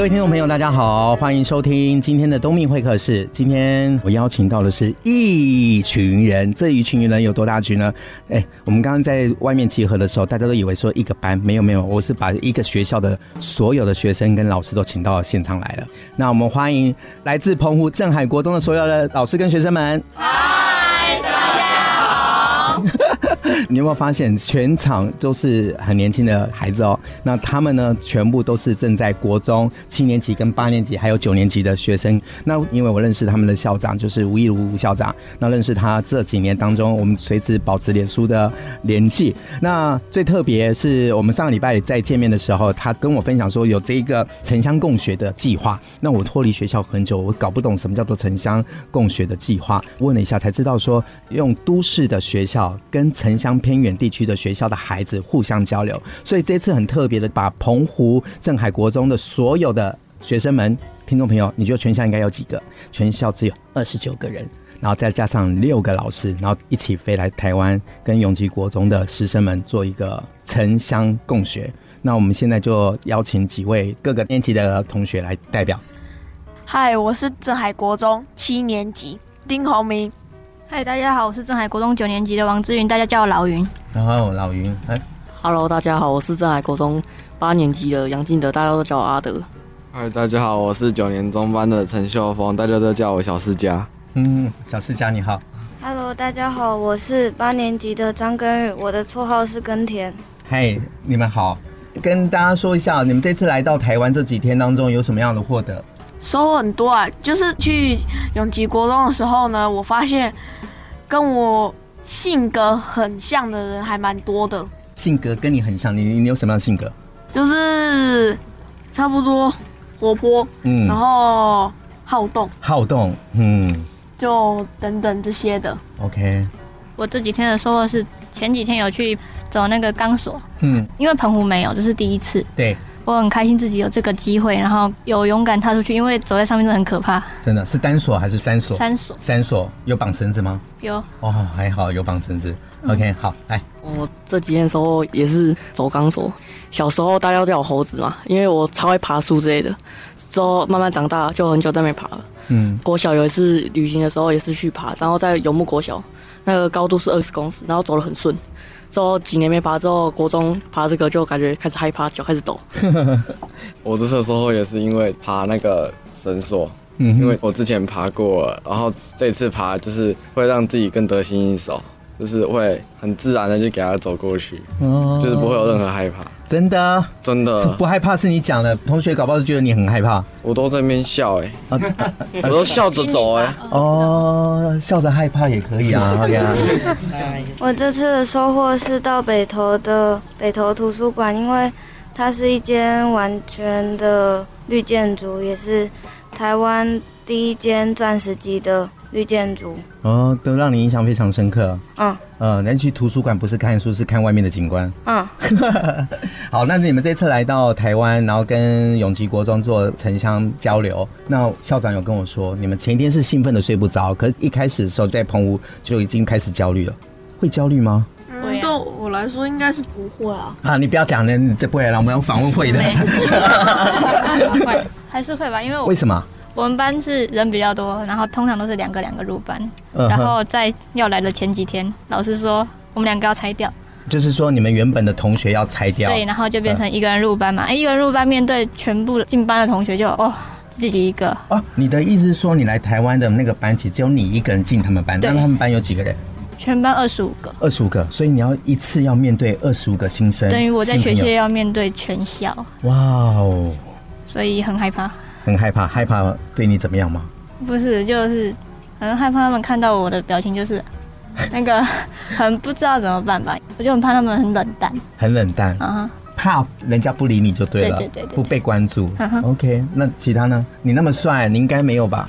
各位听众朋友，大家好，欢迎收听今天的东明会客室。今天我邀请到的是一群人，这一群人有多大群呢？哎，我们刚刚在外面集合的时候，大家都以为说一个班，没有没有，我是把一个学校的所有的学生跟老师都请到现场来了。那我们欢迎来自澎湖镇海国中的所有的老师跟学生们。你有没有发现，全场都是很年轻的孩子哦？那他们呢，全部都是正在国中七年级、跟八年级，还有九年级的学生。那因为我认识他们的校长，就是吴一如吴校长。那认识他这几年当中，我们随时保持脸书的联系。那最特别是我们上个礼拜在见面的时候，他跟我分享说有这一个城乡共学的计划。那我脱离学校很久，我搞不懂什么叫做城乡共学的计划。问了一下才知道说，用都市的学校跟城乡偏远地区的学校的孩子互相交流，所以这次很特别的，把澎湖镇海国中的所有的学生们、听众朋友，你觉得全校应该有几个？全校只有二十九个人，然后再加上六个老师，然后一起飞来台湾，跟永吉国中的师生们做一个城乡共学。那我们现在就邀请几位各个年级的同学来代表。嗨，我是镇海国中七年级丁宏明。嗨，大家好，我是镇海国中九年级的王志云，大家叫我老云。然后老云，哎，Hello，大家好，我是镇海国中八年级的杨敬德，大家都叫我阿德。嗨，大家好，我是九年中班的陈秀峰，大家都叫我小世家。嗯，小世家你好。Hello，大家好，我是八年级的张根宇，我的绰号是耕田。嗨，你们好，跟大家说一下，你们这次来到台湾这几天当中有什么样的获得？收获很多啊，就是去永吉国中的时候呢，我发现。跟我性格很像的人还蛮多的。性格跟你很像，你你有什么样的性格？就是差不多活泼，嗯，然后好动，好动，嗯，就等等这些的。OK。我这几天的收获是前几天有去走那个钢索，嗯，因为澎湖没有，这是第一次。对。我很开心自己有这个机会，然后有勇敢踏出去，因为走在上面真的很可怕。真的是单锁还是三锁？三锁。三锁有绑绳子吗？有。哦，还好有绑绳子。OK，好，来。我这几天的时候也是走钢索。小时候大家都叫我猴子嘛，因为我超爱爬树之类的。之后慢慢长大，就很久都没爬了。嗯。国小有一次旅行的时候也是去爬，然后在游牧国小，那个高度是二十公尺，然后走得很顺。之后几年没爬，之后国中爬这个就感觉开始害怕，脚开始抖。我这次收获也是因为爬那个绳索，嗯，因为我之前爬过了，然后这一次爬就是会让自己更得心应手。就是会很自然的就给它走过去，哦，就是不会有任。真的，真的不害怕是你讲的，同学搞不好就觉得你很害怕。我都在那边笑哎，我都笑着走哎。哦，笑着害怕也可以啊。我这次的收获是到北投的北投图书馆，因为它是一间完全的绿建筑，也是台湾第一间钻石级的。绿建筑哦，都让你印象非常深刻。嗯，呃，那去图书馆不是看书，是看外面的景观。嗯，好，那你们这次来到台湾，然后跟永吉国中做城乡交流，那校长有跟我说，你们前一天是兴奋的睡不着，可是一开始的时候在澎湖就已经开始焦虑了，会焦虑吗？嗯，对我来说应该是不会啊。啊，你不要讲了，你这不会了，我们要访问会的。会 还是会吧，因为我为什么？我们班是人比较多，然后通常都是两个两个入班，然后在要来的前几天，老师说我们两个要拆掉，就是说你们原本的同学要拆掉，对，然后就变成一个人入班嘛，哎，一个人入班面对全部进班的同学就哦自己一个。哦，你的意思是说你来台湾的那个班级只有你一个人进他们班，那他们班有几个人？全班二十五个，二十五个，所以你要一次要面对二十五个新生，等于我在学校要面对全校，哇哦，所以很害怕。很害怕，害怕对你怎么样吗？不是，就是很害怕他们看到我的表情，就是那个 很不知道怎么办吧。我就很怕他们很冷淡，很冷淡啊，uh-huh. 怕人家不理你就对了，对对对对，不被关注。Uh-huh. OK，那其他呢？你那么帅，你应该没有吧？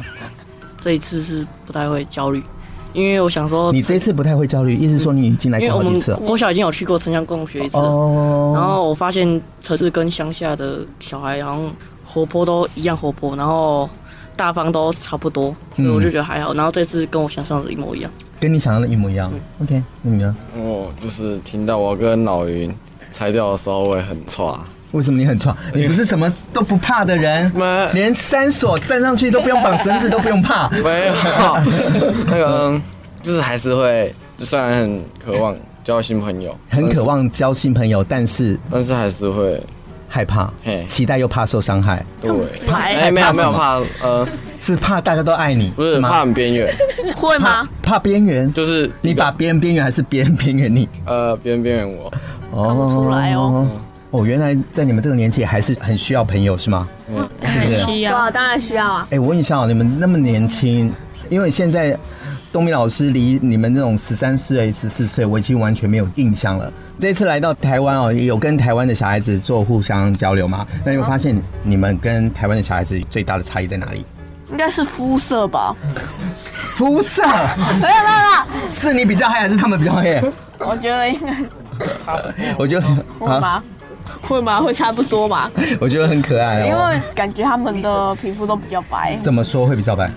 这一次是不太会焦虑，因为我想说，你这次不太会焦虑，意思说你已经来过好几次了。国小已经有去过城乡共学一次，哦，然后我发现城市跟乡下的小孩好像活泼都一样活泼，然后大方都差不多，所以我就觉得还好。然后这次跟我想象的一模一样，跟你想象的一模一样。OK，那你呢？我，就是听到我跟老云拆掉的时候，我也很差。为什么你很差？你不是什么都不怕的人，连三锁站上去都不用绑绳子，都不用怕。没有，那个就是还是会，就虽然很渴望交新朋友，很渴望交新朋友，但是但是还是会害怕，期待又怕受伤害。对，怕哎，没有没有怕，呃，是怕大家都爱你，不是怕很边缘，会吗？怕边缘，就是你把别人边缘，还是别人边缘你？呃，别人边缘我，看不出来哦。哦，原来在你们这个年纪还是很需要朋友，是吗？嗯，是不是？需要，当然需要啊。哎，我问一下哦，你们那么年轻，因为现在东明老师离你们那种十三岁、十四岁，我已经完全没有印象了。这次来到台湾哦，有跟台湾的小孩子做互相交流吗？那你会发现你们跟台湾的小孩子最大的差异在哪里？应该是肤色吧。肤色？没有没有，是你比较黑还是他们比较黑？我觉得应该差不多。我觉得啊。会吗？会差不多吗？我觉得很可爱哦，因为感觉他们的皮肤都比较白。怎么说会比较白？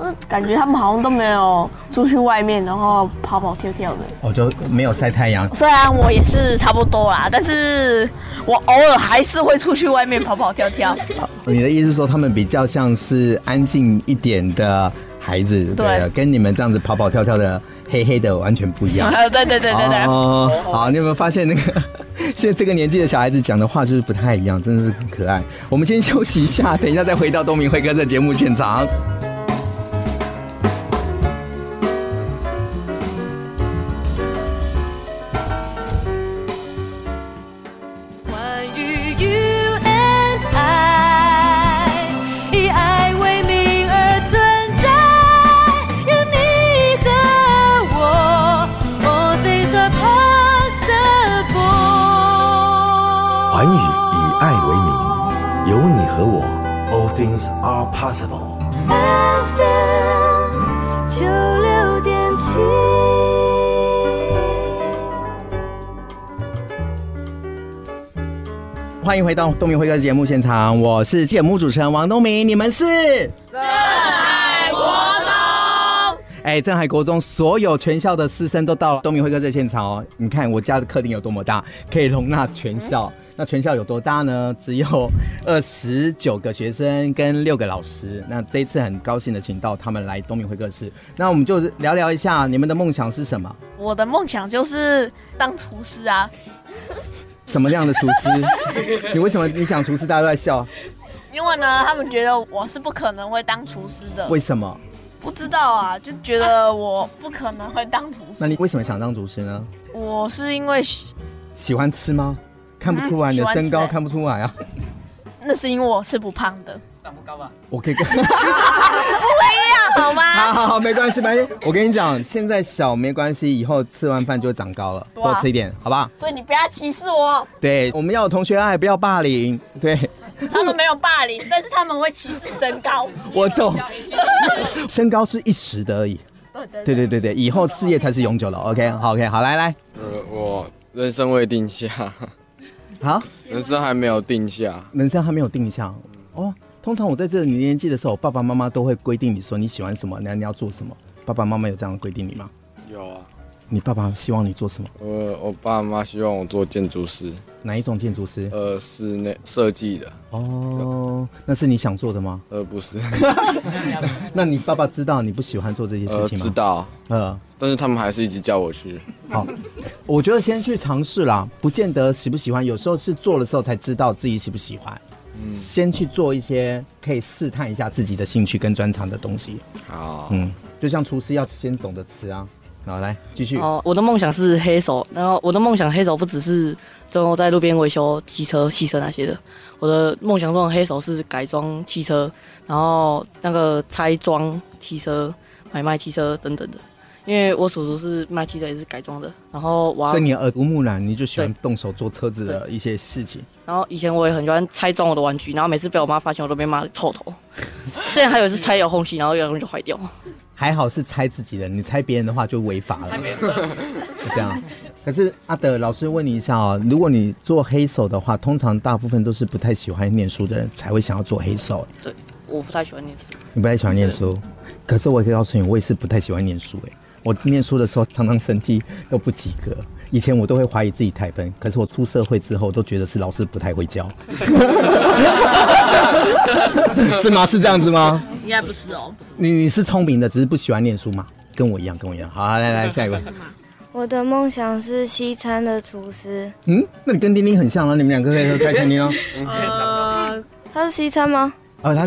嗯，感觉他们好像都没有出去外面，然后跑跑跳跳的。我就没有晒太阳。虽然我也是差不多啦，但是我偶尔还是会出去外面跑跑跳跳。你的意思是说他们比较像是安静一点的孩子，对，对，跟你们这样子跑跑跳跳的黑黑的完全不一样。对对对对对。哦，好，你有没有发现那个？现在这个年纪的小孩子讲的话就是不太一样，真的是很可爱。我们先休息一下，等一下再回到东明会哥的节目现场。回到东明会客节目现场，我是节目主持人王东明，你们是镇海国中。哎，镇海国中所有全校的师生都到了东明会客这现场哦。你看我家的客厅有多么大，可以容纳全校。那全校有多大呢？只有二十九个学生跟六个老师。那这一次很高兴的请到他们来东明会客室。那我们就聊聊一下你们的梦想是什么？我的梦想就是当厨师啊。什么样的厨师？你为什么你讲厨师大家都在笑？因为呢，他们觉得我是不可能会当厨师的。为什么？不知道啊，就觉得我不可能会当厨师。那你为什么想当厨师呢？我是因为喜喜欢吃吗？看不出来你的身高，看不出来啊。那是因为我是不胖的。长不高吧？我可以跟 好吗？好好好，没关系，没关系。我跟你讲，现在小没关系，以后吃完饭就会长高了，多吃一点，好不好？所以你不要歧视我。对，我们要有同学爱，不要霸凌。对，他们没有霸凌，但是他们会歧视身高。我懂，身高是一时的而已。对对对对，以后事业才是永久的。OK，好 OK，好来来。呃，我人生未定下。好，人生还没有定下，人生还没有定下。哦，通常我在这个年纪的时候，爸爸妈妈都会规定你说你喜欢什么，那你要做什么。爸爸妈妈有这样规定你吗？有啊。你爸爸希望你做什么？呃我爸妈希望我做建筑师。哪一种建筑师？呃，室内设计的。哦，那是你想做的吗？呃，不是。那你爸爸知道你不喜欢做这些事情吗？知道。呃，但是他们还是一直叫我去。好，我觉得先去尝试啦，不见得喜不喜欢，有时候是做的时候才知道自己喜不喜欢。嗯，先去做一些可以试探一下自己的兴趣跟专长的东西。好，嗯，就像厨师要先懂得吃啊。好，来继续。哦，我的梦想是黑手，然后我的梦想黑手不只是最后在路边维修机车、汽车那些的。我的梦想中的黑手是改装汽车，然后那个拆装汽车、买卖汽车等等的。因为我叔叔是卖汽车，也是改装的。然后我，所以你耳濡目染，你就喜欢动手做车子的一些事情。然后以前我也很喜欢拆装我的玩具，然后每次被我妈发现，我都被骂臭头。之前还有一次拆遥控器，然后遥控器就坏掉。还好是拆自己的，你拆别人的话就违法了。是 这样。可是阿德老师问你一下哦，如果你做黑手的话，通常大部分都是不太喜欢念书的人才会想要做黑手。对，我不太喜欢念书。你不太喜欢念书？可是我可以告诉你，我也是不太喜欢念书哎。我念书的时候常常成绩都不及格，以前我都会怀疑自己太笨。可是我出社会之后，都觉得是老师不太会教。是吗？是这样子吗？应该不是哦。你你是聪明的，只是不喜欢念书吗？跟我一样，跟我一样。好，来来下一位。我的梦想是西餐的厨师。嗯，那你跟丁丁很像啊，你们两个可以开餐厅哦。呃，他是西餐吗？哦，他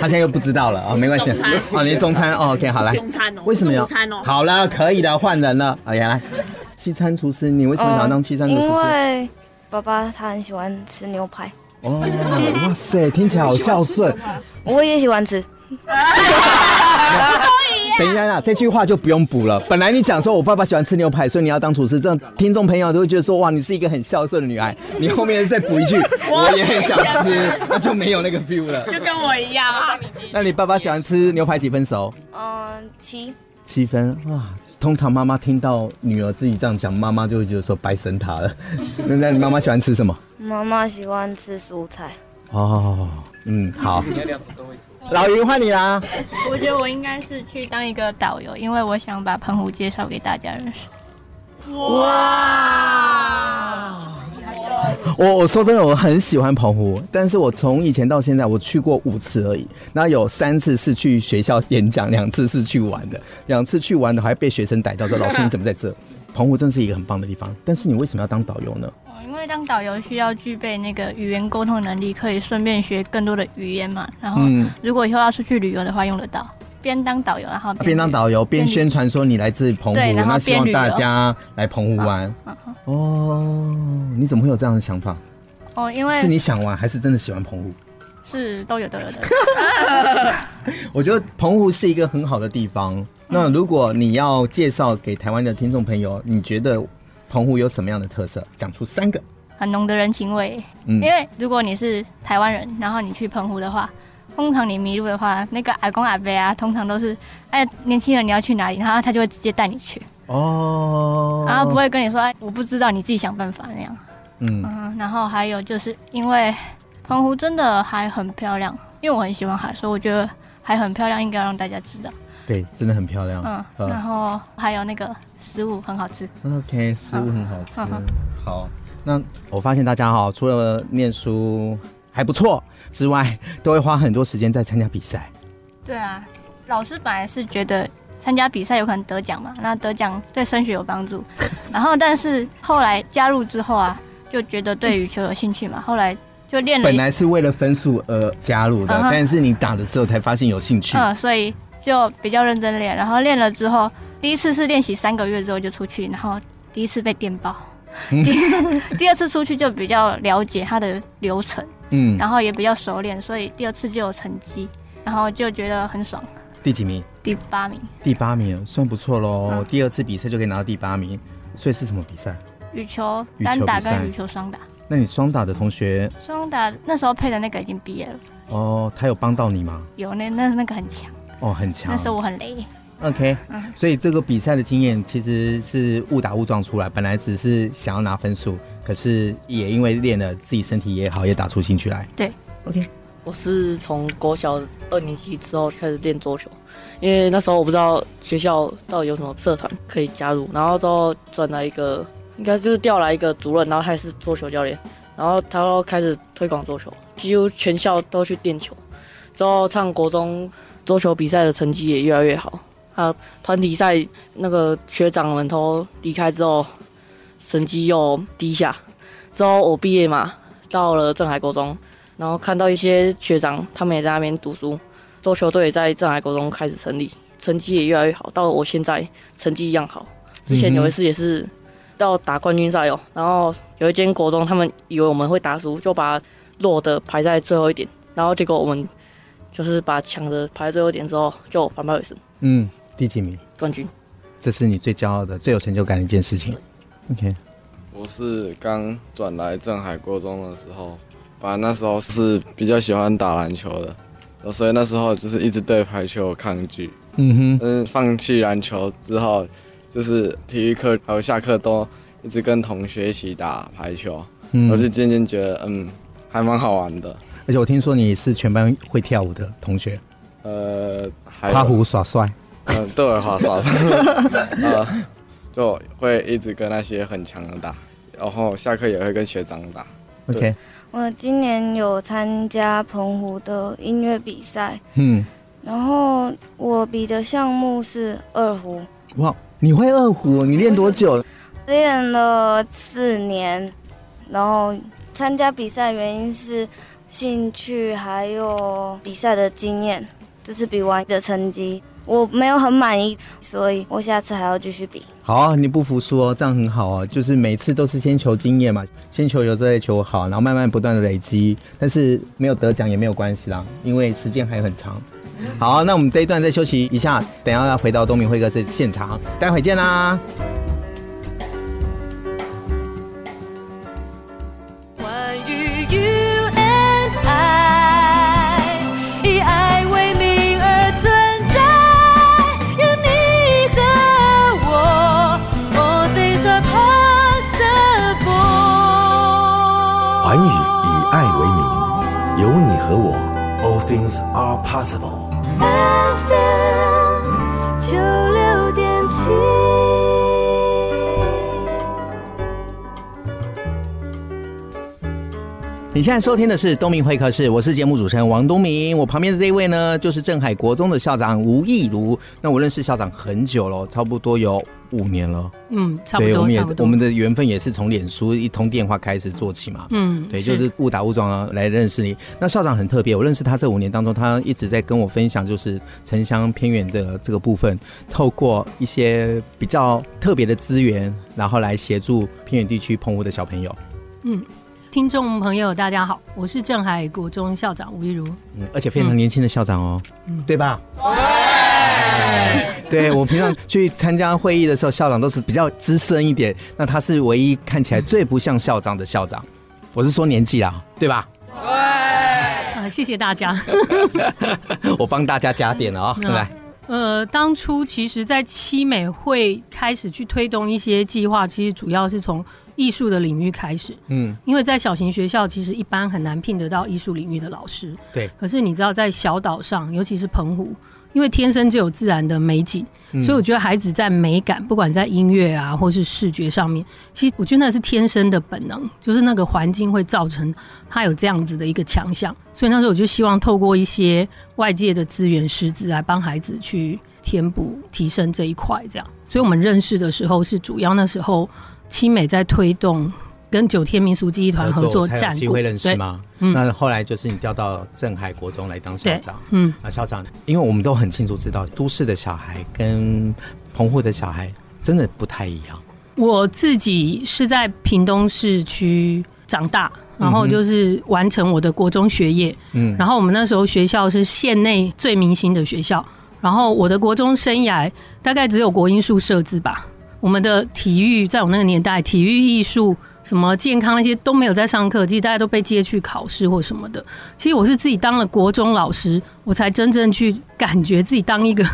他现在又不知道了啊，没关系。哦，你是中餐哦，OK，好来。中餐哦。为什么要？好了，可以的，换人了。哎呀，西餐厨师，你为什么想要当西餐厨师？因为爸爸他很喜欢吃牛排。哦，哇塞，听起来好孝顺。我也喜欢吃。等一下啊，这句话就不用补了。本来你讲说我爸爸喜欢吃牛排，所以你要当厨师，这样听众朋友都会觉得说哇，你是一个很孝顺的女孩。你后面再补一句，我也很想吃，那就没有那个 feel 了。就跟我一样啊。那你爸爸喜欢吃牛排几分熟？嗯，七。七分哇。通常妈妈听到女儿自己这样讲，妈妈就会觉得说白生她了。那 那你妈妈喜欢吃什么？妈妈喜欢吃蔬菜。哦，嗯，好。老于换你啦！我觉得我应该是去当一个导游，因为我想把澎湖介绍给大家认识。哇！我我说真的，我很喜欢澎湖，但是我从以前到现在，我去过五次而已。那有三次是去学校演讲，两次是去玩的。两次去玩的还被学生逮到说：“老师你怎么在这？”澎湖真是一个很棒的地方，但是你为什么要当导游呢？因为当导游需要具备那个语言沟通能力，可以顺便学更多的语言嘛。然后，如果以后要出去旅游的话，用得到。边当导游，然后边当导游边宣传说你来自澎湖，那希望大家来澎湖玩。哦，你怎么会有这样的想法？哦，因为是你想玩，还是真的喜欢澎湖？是都有都有的。我觉得澎湖是一个很好的地方。那如果你要介绍给台湾的听众朋友，你觉得？澎湖有什么样的特色？讲出三个。很浓的人情味。嗯，因为如果你是台湾人，然后你去澎湖的话，通常你迷路的话，那个阿公阿伯啊，通常都是哎，年轻人你要去哪里，然后他就会直接带你去。哦。然后不会跟你说哎，我不知道，你自己想办法那样。嗯。嗯，然后还有就是因为澎湖真的还很漂亮，因为我很喜欢海，所以我觉得还很漂亮，应该让大家知道。对，真的很漂亮。嗯，然后还有那个食物很好吃。OK，食物很好吃。嗯、好，那我发现大家哈，除了念书还不错之外，都会花很多时间在参加比赛。对啊，老师本来是觉得参加比赛有可能得奖嘛，那得奖对升学有帮助。然后，但是后来加入之后啊，就觉得对羽球有兴趣嘛，后来就练了。本来是为了分数而加入的，嗯、但是你打了之后才发现有兴趣。嗯，所以。就比较认真练，然后练了之后，第一次是练习三个月之后就出去，然后第一次被电爆，第第二次出去就比较了解它的流程，嗯，然后也比较熟练，所以第二次就有成绩，然后就觉得很爽。第几名？第八名。第八名算不错喽，嗯、第二次比赛就可以拿到第八名，所以是什么比赛？羽球单打跟羽球双打。那你双打的同学？双打那时候配的那个已经毕业了。哦，他有帮到你吗？有，那那那个很强。哦，很强。那时候我很雷。OK，嗯，所以这个比赛的经验其实是误打误撞出来，本来只是想要拿分数，可是也因为练了自己身体也好，也打出兴趣来。对，OK。我是从国小二年级之后开始练桌球，因为那时候我不知道学校到底有什么社团可以加入，然后之后转来一个，应该就是调来一个主任，然后他也是桌球教练，然后他又开始推广桌球，几乎全校都去练球，之后上国中。桌球比赛的成绩也越来越好，啊，团体赛那个学长们都离开之后，成绩又低下。之后我毕业嘛，到了镇海国中，然后看到一些学长他们也在那边读书，桌球队也在镇海国中开始成立，成绩也越来越好。到我现在成绩一样好。之前有一次也是到打冠军赛哦，然后有一间国中他们以为我们会打输，就把弱的排在最后一点，然后结果我们。就是把抢的排最后一点之后，就反败为胜。嗯，第几名？冠军。这是你最骄傲的、最有成就感的一件事情。OK。我是刚转来镇海国中的时候，反正那时候是比较喜欢打篮球的，所以那时候就是一直对排球有抗拒。嗯哼，嗯，放弃篮球之后，就是体育课还有下课都一直跟同学一起打排球，嗯、我就渐渐觉得，嗯，还蛮好玩的。而且我听说你是全班会跳舞的同学，呃，花胡耍帅，嗯、呃，对，花耍帅，呃，就会一直跟那些很强的打，然后下课也会跟学长打。OK，我今年有参加澎湖的音乐比赛，嗯。然后我比的项目是二胡。哇，你会二胡？你练多久？练了四年。然后参加比赛原因是兴趣，还有比赛的经验。这次比完的成绩我没有很满意，所以我下次还要继续比。好，你不服输哦，这样很好啊。就是每次都是先求经验嘛，先求有，再求好，然后慢慢不断的累积。但是没有得奖也没有关系啦，因为时间还很长。好，那我们这一段再休息一下，等下要回到东明会哥这现场，待会见啦。things are possible。FM 九六点七。 你现在收听的是东明会客室，我是节目主持人王东明。我旁边的这一位呢，就是镇海国中的校长吴义如。那我认识校长很久了，差不多有五年了。嗯，差不多。对，我们也我们的缘分也是从脸书一通电话开始做起嘛。嗯，对，就是误打误撞来认识你。那校长很特别，我认识他这五年当中，他一直在跟我分享，就是城乡偏远的这个部分，透过一些比较特别的资源，然后来协助偏远地区澎湖的小朋友。嗯。听众朋友，大家好，我是镇海国中校长吴一如，嗯，而且非常年轻的校长哦，嗯，对吧？对，对我平常去参加会议的时候，校长都是比较资深一点，那他是唯一看起来最不像校长的校长，我是说年纪啦，对吧？对，啊，谢谢大家，我帮大家加点了啊、哦，来，呃，当初其实，在七美会开始去推动一些计划，其实主要是从。艺术的领域开始，嗯，因为在小型学校，其实一般很难聘得到艺术领域的老师，对。可是你知道，在小岛上，尤其是澎湖，因为天生就有自然的美景，嗯，所以我觉得孩子在美感，不管在音乐啊，或是视觉上面，其实我觉得那是天生的本能，就是那个环境会造成他有这样子的一个强项。所以那时候我就希望透过一些外界的资源师资来帮孩子去填补、提升这一块，这样。所以我们认识的时候是主要那时候。七美在推动跟九天民俗记忆团合作，才有机会认识吗？嗯，那后来就是你调到镇海国中来当校长，嗯，啊，校长，因为我们都很清楚知道，都市的小孩跟澎湖的小孩真的不太一样。我自己是在屏东市区长大，然后就是完成我的国中学业，嗯，然后我们那时候学校是县内最明星的学校，然后我的国中生涯大概只有国音数社自吧。我们的体育，在我那个年代，体育、艺术、什么健康那些都没有在上课，其实大家都被接去考试或什么的。其实我是自己当了国中老师，我才真正去感觉自己当一个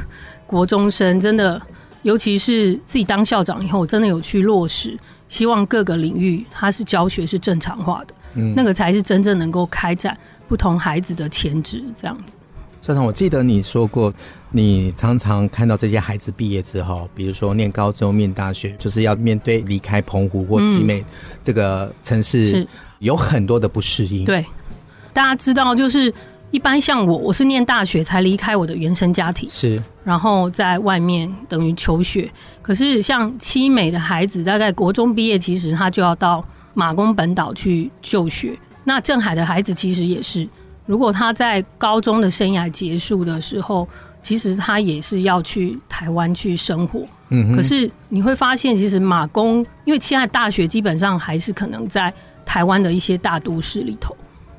国中生，真的，尤其是自己当校长以后，我真的有去落实，希望各个领域它是教学是正常化的，嗯，那个才是真正能够开展不同孩子的潜质，这样子。校长，我记得你说过，你常常看到这些孩子毕业之后，比如说念高中、念大学，就是要面对离开澎湖或集美这个城市，有很多的不适应。对，大家知道，就是一般像我，我是念大学才离开我的原生家庭，是，然后在外面等于求学。可是像七美的孩子，大概国中毕业，其实他就要到马公本岛去就学。那镇海的孩子其实也是。如果他在高中的生涯结束的时候，其实他也是要去台湾去生活。嗯，可是你会发现，其实马工，因为现在大学基本上还是可能在台湾的一些大都市里头，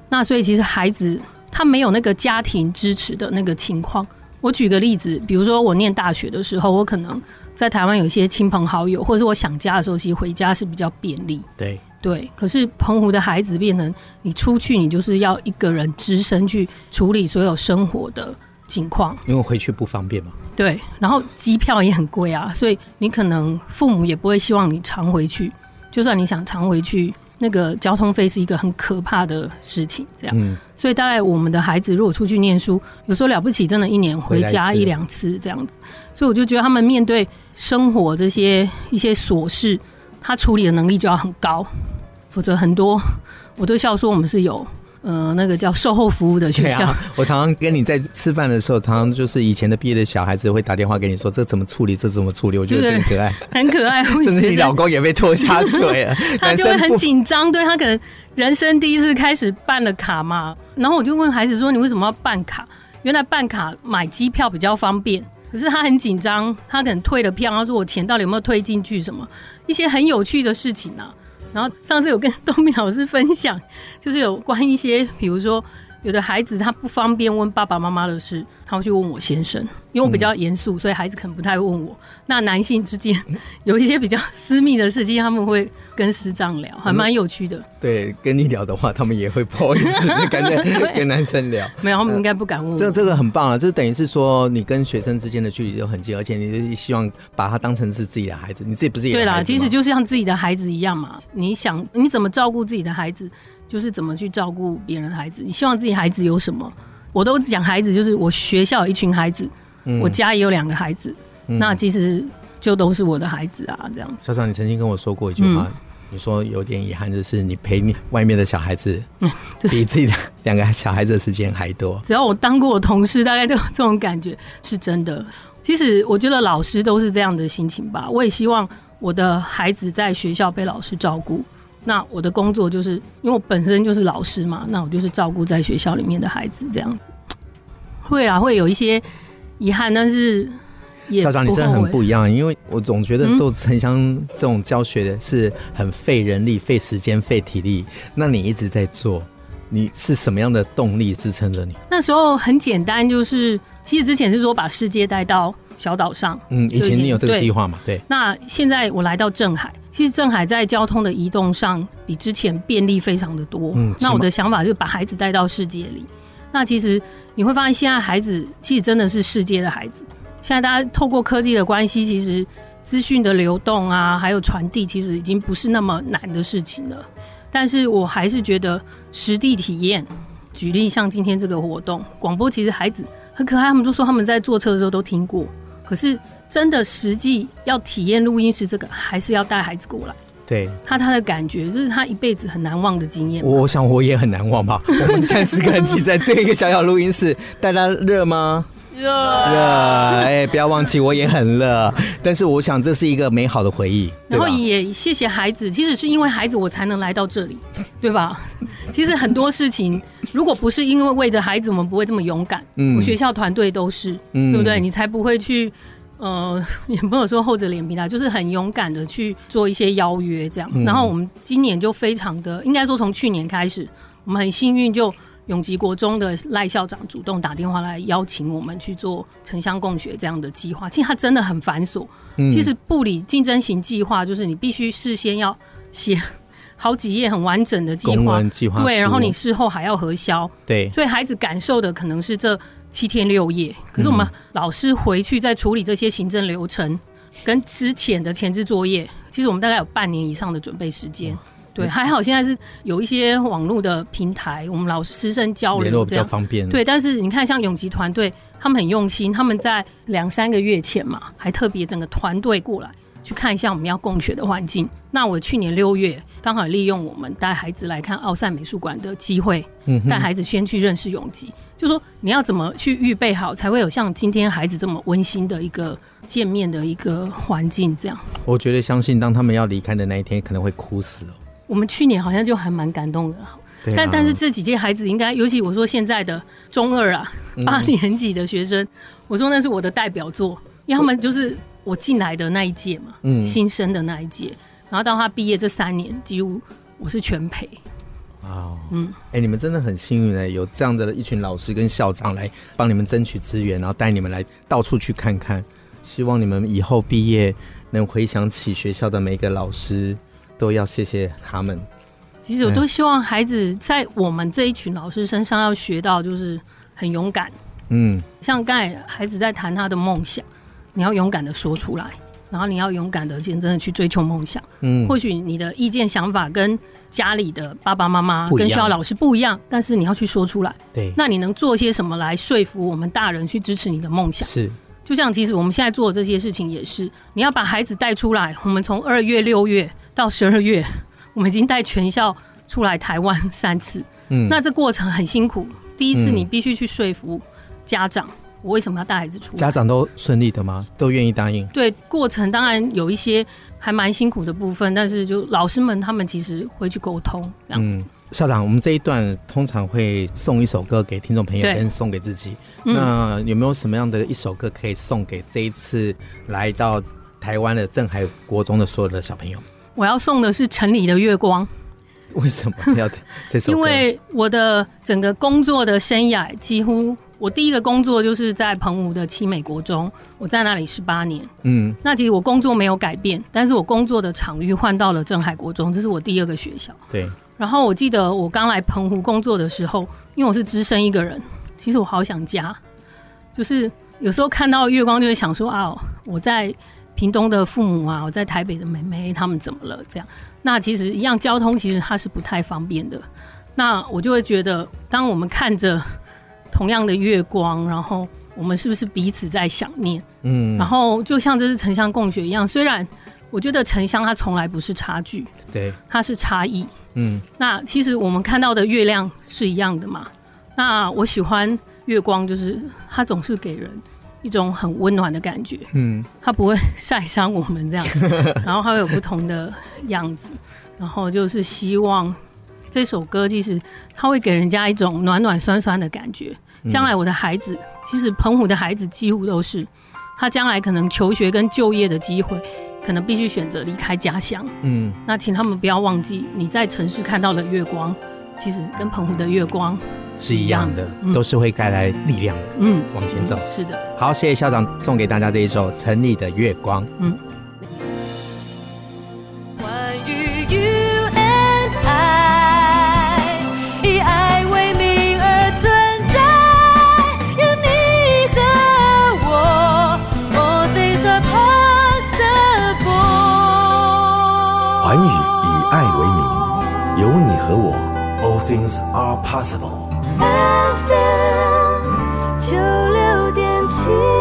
那所以其实孩子他没有那个家庭支持的那个情况。我举个例子，比如说我念大学的时候，我可能在台湾有一些亲朋好友，或者是我想家的时候，其实回家是比较便利。对。对，可是澎湖的孩子变成你出去，你就是要一个人只身去处理所有生活的情况，因为回去不方便嘛。对，然后机票也很贵啊，所以你可能父母也不会希望你常回去。就算你想常回去，那个交通费是一个很可怕的事情。这样，嗯，所以大概我们的孩子如果出去念书，有时候了不起，真的一年回家一两次这样子。所以我就觉得他们面对生活这些一些琐事，他处理的能力就要很高，否则很多我都笑说我们是有。呃，那个叫售后服务的学校。啊、我常常跟你在吃饭的时候，常常就是以前的毕业的小孩子会打电话给你说，这怎么处理，这怎么处理？我觉得很可爱，很可爱。甚至 你老公也被拖下水了，他就会很紧张，对他可能人生第一次开始办了卡嘛。然后我就问孩子说：“你为什么要办卡？”原来办卡买机票比较方便，可是他很紧张，他可能退了票，他说：“我钱到底有没有退进去？”什么一些很有趣的事情呢、啊？然后上次有跟 东明老师分享，就是有关一些，比如说有的孩子他不方便问爸爸妈妈的事，他会去问我先生。因为我比较严肃，所以孩子可能不太会问我。那男性之间 有一些比较私密的事情，他们会跟师长聊，还蛮有趣的、嗯。对，跟你聊的话，他们也会不好意思，感觉跟男生聊。没有，他们应该不敢问我。这这个很棒啊，这等于是说你跟学生之间的距离就很近，而且你希望把他当成是自己的孩子，你自己不是也对啦，其实就像自己的孩子一样嘛。你想你怎么照顾自己的孩子，就是怎么去照顾别人的孩子。你希望自己孩子有什么？我都讲孩子，就是我学校有一群孩子。嗯、我家也有两个孩子，嗯，那其实就都是我的孩子啊，这样子。校长，你曾经跟我说过一句话，嗯，你说有点遗憾，就是你陪你外面的小孩子，比自己的两个小孩子的时间还多。只要我当过我同事，大概都有这种感觉，是真的。其实我觉得老师都是这样的心情吧。我也希望我的孩子在学校被老师照顾。那我的工作就是，因为我本身就是老师嘛，那我就是照顾在学校里面的孩子，这样子。会啊，会有一些。遗憾，但是校长，你真的很不一样，因为我总觉得做城乡这种教学的是很费人力、费时间、费体力。那你一直在做，你是什么样的动力支撑着你？那时候很简单，就是其实之前是说把世界带到小岛上。嗯，以前你有这个计划嘛？对。那现在我来到镇海，其实镇海在交通的移动上比之前便利非常的多。嗯，那我的想法就是把孩子带到世界里。那其实你会发现，现在孩子其实真的是世界的孩子。现在大家透过科技的关系，其实资讯的流动啊，还有传递，其实已经不是那么难的事情了。但是我还是觉得实地体验，举例像今天这个活动，广播其实孩子很可爱，他们都说他们在坐车的时候都听过。可是真的实际要体验录音室这个，还是要带孩子过来。对他，他的感觉就是他一辈子很难忘的经验。我想我也很难忘吧。我们三十个人挤在这个小小录音室，大家热吗？热热，哎，不要忘记我也很热。但是我想这是一个美好的回忆。然后也谢谢孩子，其实是因为孩子我才能来到这里，对吧？其实很多事情，如果不是因为为着孩子，我们不会这么勇敢。嗯，我学校团队都是，对不对？你才不会去。呃，也没有说厚着脸皮啦，就是很勇敢的去做一些邀约这样。嗯、然后我们今年就非常的，应该说从去年开始，我们很幸运，就永吉国中的赖校长主动打电话来邀请我们去做城乡共学这样的计划。其实它真的很繁琐。嗯、其实部里竞争型计划就是你必须事先要写好几页很完整的计划，计划对，然后你事后还要核销，对，所以孩子感受的可能是这。七天六夜，可是我们老师回去再处理这些行政流程，跟之前的前置作业，其实我们大概有半年以上的准备时间。对，还好现在是有一些网络的平台，我们老师师生交流比较方便。对，但是你看，像永吉团队，他们很用心，他们在两三个月前嘛，还特别整个团队过来去看一下我们要供学的环境。那我去年六月刚好利用我们带孩子来看奥赛美术馆的机会，带孩子先去认识永吉。就说你要怎么去预备好，才会有像今天孩子这么温馨的一个见面的一个环境这样。我觉得相信，当他们要离开的那一天，可能会哭死了。我们去年好像就还蛮感动的，但但是这几届孩子应该，尤其我说现在的中二啊八年级的学生，我说那是我的代表作，因为他们就是我进来的那一届嘛，嗯，新生的那一届，然后到他毕业这三年，几乎我是全陪。哦、嗯，哎、欸，你们真的很幸运呢，有这样的一群老师跟校长来帮你们争取资源，然后带你们来到处去看看。希望你们以后毕业能回想起学校的每一个老师，都要谢谢他们。其实我都希望孩子在我们这一群老师身上要学到，就是很勇敢。嗯，像刚才孩子在谈他的梦想，你要勇敢的说出来，然后你要勇敢的真正的去追求梦想。嗯，或许你的意见想法跟家里的爸爸妈妈跟学校老师不一样，但是你要去说出来。对，那你能做些什么来说服我们大人去支持你的梦想？是，就像其实我们现在做的这些事情也是，你要把孩子带出来。我们从二月、六月到十二月。我们已经带全校出来台湾三次，嗯，那这过程很辛苦。第一次你必须去说服家长，我为什么要带孩子出来？家长都顺利的吗？都愿意答应？对，过程当然有一些还蛮辛苦的部分，但是就老师们他们其实会去沟通。嗯，校长，我们这一段通常会送一首歌给听众朋友，跟送给自己。那有没有什么样的一首歌可以送给这一次来到台湾的镇海国中的所有的小朋友？我要送的是城里的月光。为什么要 这首歌？因为我的整个工作的生涯，几乎我第一个工作就是在澎湖的七美国中，我在那里十八年。嗯，那其实我工作没有改变，但是我工作的场域换到了镇海国中，这是我第二个学校。对。然后我记得我刚来澎湖工作的时候，因为我是只身一个人，其实我好想家，就是有时候看到月光就会想说啊，我在。屏东的父母啊，我在台北的妹妹，他们怎么了？这样，那其实一样，交通其实它是不太方便的。那我就会觉得，当我们看着同样的月光，然后我们是不是彼此在想念？嗯，然后就像这是城乡共学一样，虽然我觉得城乡它从来不是差距，对，它是差异。嗯，那其实我们看到的月亮是一样的嘛？那我喜欢月光，就是它总是给人。一种很温暖的感觉，嗯，它不会晒伤我们这样，然后它会有不同的样子，然后就是希望这首歌其实它会给人家一种暖暖酸酸的感觉。将来我的孩子，其实澎湖的孩子几乎都是，他将来可能求学跟就业的机会，可能必须选择离开家乡，嗯，那请他们不要忘记你在城市看到的月光，其实跟澎湖的月光。是一样的，嗯、都是会带来力量的。嗯，往前走。是的。好，谢谢校长送给大家这一首《城里的月光》。嗯。关于 you and I，以爱为名而存在，有你和我，All things are possible。环宇以爱为名，有你和我，All things are possible。FM 九六点七。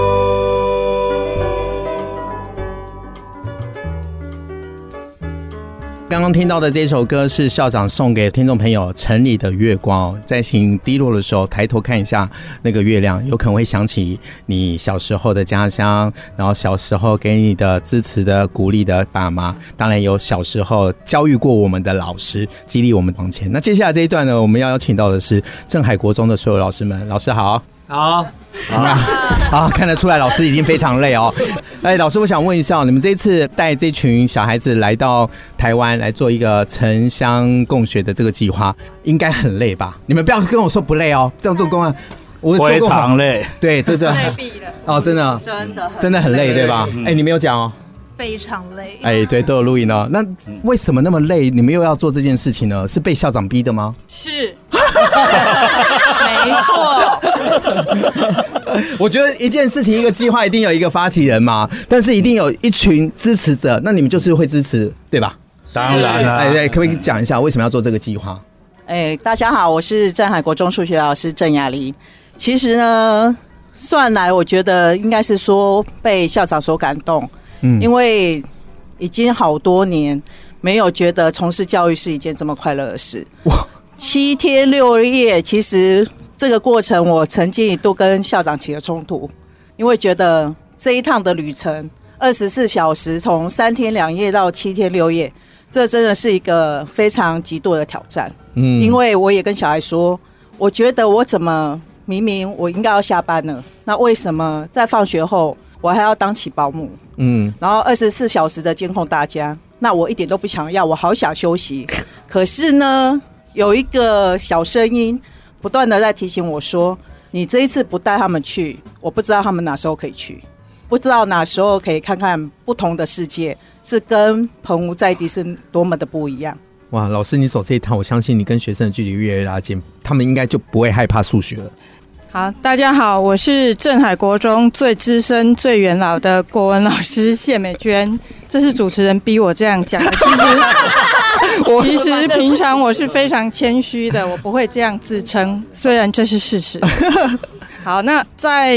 刚刚听到的这首歌是校长送给听众朋友《城里的月光》。在心低落的时候，抬头看一下那个月亮，有可能会想起你小时候的家乡，然后小时候给你的支持的、鼓励的爸妈，当然有小时候教育过我们的老师，激励我们往前。那接下来这一段呢，我们要邀请到的是镇海国中的所有老师们，老师好。好，好啊，看得出来老师已经非常累哦。哎，老师，我想问一下，你们这次带这群小孩子来到台湾来做一个城乡共学的这个计划，应该很累吧？你们不要跟我说不累哦，这样做工啊，我非常累。对，这这哦，真的，真的，真的很累，对吧？哎，你没有讲哦，非常累。哎，对，都有录音哦。那为什么那么累？你们又要做这件事情呢？是被校长逼的吗？是。没错，我觉得一件事情一个计划一定有一个发起人嘛，但是一定有一群支持者，那你们就是会支持，对吧？当然了，哎，对，可不可以讲一下为什么要做这个计划？哎，大家好，我是镇海国中数学老师郑雅玲。其实呢，算来我觉得应该是说被校长所感动，嗯，因为已经好多年没有觉得从事教育是一件这么快乐的事。哇！七天六夜，其实这个过程我曾经一度跟校长起了冲突，因为觉得这一趟的旅程二十四小时，从三天两夜到七天六夜，这真的是一个非常极度的挑战。嗯，因为我也跟小孩说，我觉得我怎么明明我应该要下班了，那为什么在放学后我还要当起保姆？嗯，然后二十四小时的监控大家，那我一点都不想要，我好想休息，可是呢？有一个小声音不断的在提醒我说：“你这一次不带他们去，我不知道他们哪时候可以去，不知道哪时候可以看看不同的世界，是跟澎湖在地是多么的不一样。哇，老师你走这一趟，我相信你跟学生的距离越来越拉近，他们应该就不会害怕数学了。好，大家好，我是镇海国中最资深、最元老的国文老师谢美娟。这是主持人逼我这样讲的。其实，其实平常我是非常谦虚的，我不会这样自称，虽然这是事实。好，那在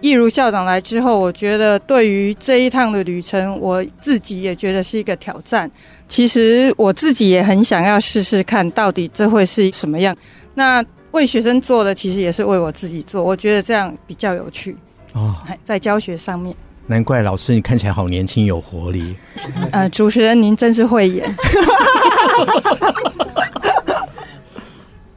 易如校长来之后，我觉得对于这一趟的旅程，我自己也觉得是一个挑战。其实我自己也很想要试试看，到底这会是什么样。那为学生做的，其实也是为我自己做。我觉得这样比较有趣哦，在教学上面。难怪老师你看起来好年轻有活力。呃，主持人您真是会演。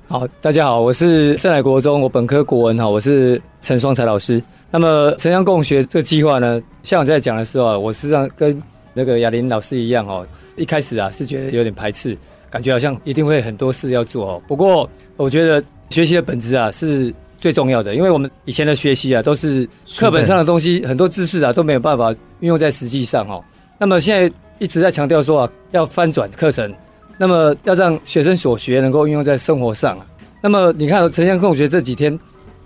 好，大家好，我是圣海国中，我本科国文哈，我是陈双才老师。那么城乡共学这个计划呢，像我在讲的时候啊，我实际上跟那个雅玲老师一样哦，一开始啊是觉得有点排斥，感觉好像一定会很多事要做哦。不过我觉得。学习的本质啊是最重要的，因为我们以前的学习啊都是课本上的东西，很多知识啊都没有办法运用在实际上哦。那么现在一直在强调说啊，要翻转课程，那么要让学生所学能够运用在生活上啊。那么你看城乡共学这几天，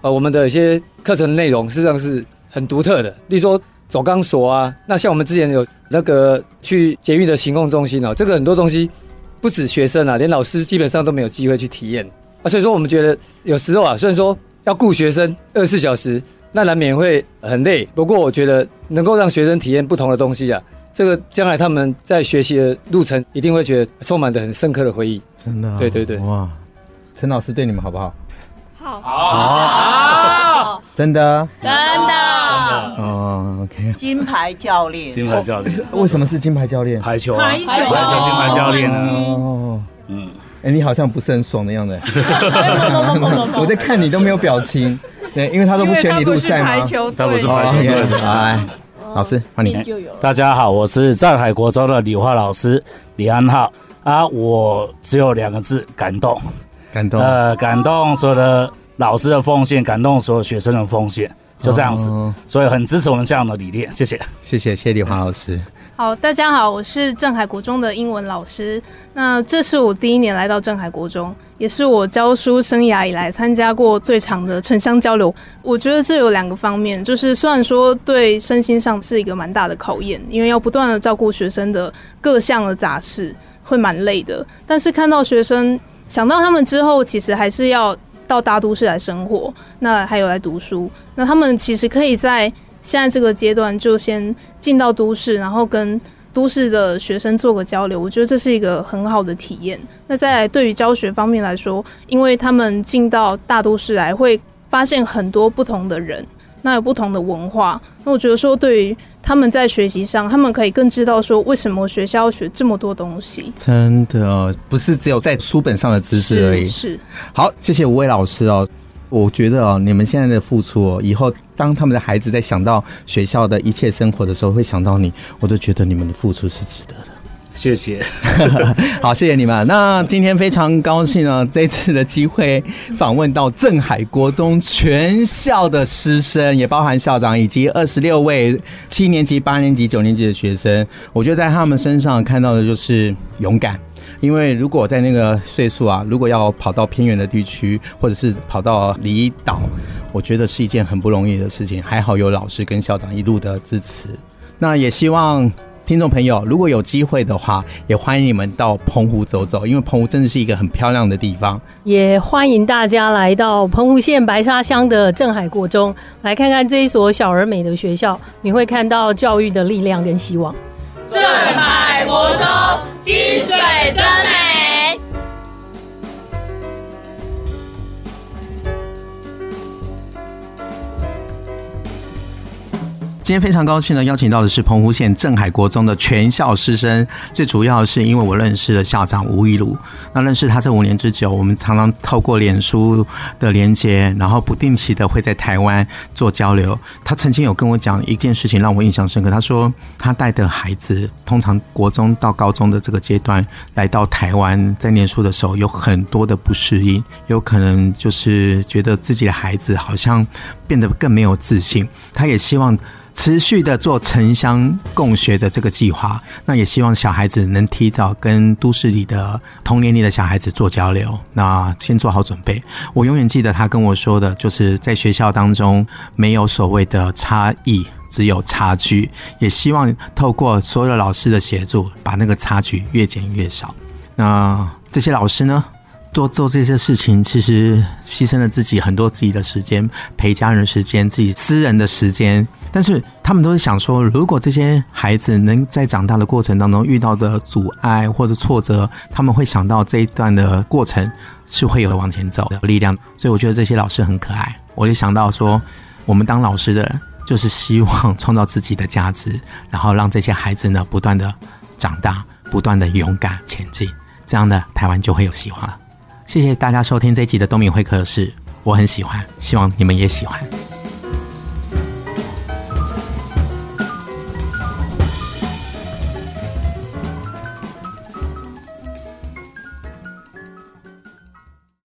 呃，我们的一些课程内容实际上是很独特的，例如说走钢索啊，那像我们之前有那个去捷运的行动中心哦，这个很多东西不止学生啊，连老师基本上都没有机会去体验。啊，所以说我们觉得有时候啊，虽然说要顾学生二十四小时，那难免会很累。不过我觉得能够让学生体验不同的东西啊，这个将来他们在学习的路程一定会觉得充满着很深刻的回忆。真的、哦？对对对。哇，陈老师对你们好不好？好。好。真的？真的。哦，OK。金牌教练。金牌教练。为什么是金牌教练？排球啊。排球。排球金牌教练啊。哦。嗯。哎，你好像不是很爽的样子。我在看你都没有表情，对，因为他都不选你入赛吗？他不是排球队。来，老师，欢迎。大家好，我是上海国中的理化老师李安浩啊，我只有两个字：感动。感动。呃，感动所有的老师的奉献，感动所有学生的奉献，就这样子。所以很支持我们这样的理念，谢谢。谢谢，谢谢李华老师。好，大家好，我是镇海国中的英文老师。那这是我第一年来到镇海国中，也是我教书生涯以来参加过最长的城乡交流。我觉得这有两个方面，就是虽然说对身心上是一个蛮大的考验，因为要不断的照顾学生的各项的杂事，会蛮累的。但是看到学生想到他们之后，其实还是要到大都市来生活，那还有来读书，那他们其实可以在。现在这个阶段就先进到都市，然后跟都市的学生做个交流，我觉得这是一个很好的体验。那再来对于教学方面来说，因为他们进到大都市来，会发现很多不同的人，那有不同的文化。那我觉得说，对于他们在学习上，他们可以更知道说，为什么学校要学这么多东西。真的不是只有在书本上的知识而已。是，是。好，谢谢五位老师哦。我觉得哦，你们现在的付出哦，以后当他们的孩子在想到学校的一切生活的时候，会想到你，我都觉得你们的付出是值得的。谢谢，好，谢谢你们。那今天非常高兴呢，这次的机会访问到镇海国中全校的师生，也包含校长以及二十六位七年级、八年级、九年级的学生。我觉得在他们身上看到的就是勇敢。因为如果在那个岁数啊，如果要跑到偏远的地区，或者是跑到离岛，我觉得是一件很不容易的事情。还好有老师跟校长一路的支持。那也希望听众朋友，如果有机会的话，也欢迎你们到澎湖走走，因为澎湖真的是一个很漂亮的地方。也欢迎大家来到澎湖县白沙乡的镇海国中，来看看这一所小而美的学校，你会看到教育的力量跟希望。镇海国中，金水真美。今天非常高兴呢，邀请到的是澎湖县镇海国中的全校师生。最主要是，因为我认识了校长吴一鲁，那认识他这五年之久，我们常常透过脸书的连接，然后不定期的会在台湾做交流。他曾经有跟我讲一件事情，让我印象深刻。他说，他带的孩子，通常国中到高中的这个阶段来到台湾，在念书的时候，有很多的不适应，有可能就是觉得自己的孩子好像变得更没有自信。他也希望持续的做城乡共学的这个计划，那也希望小孩子能提早跟都市里的同年龄的小孩子做交流，那先做好准备。我永远记得他跟我说的，就是在学校当中没有所谓的差异。只有差距，也希望透过所有的老师的协助，把那个差距越减越少。那这些老师呢，多做这些事情，其实牺牲了自己很多自己的时间，陪家人时间，自己私人的时间。但是他们都是想说，如果这些孩子能在长大的过程当中遇到的阻碍或者挫折，他们会想到这一段的过程是会有往前走的力量。所以我觉得这些老师很可爱。我就想到说，我们当老师的。就是希望创造自己的价值，然后让这些孩子呢不断的长大，不断的勇敢前进，这样的台湾就会有希望了。谢谢大家收听这一集的东明会客室，我很喜欢，希望你们也喜欢。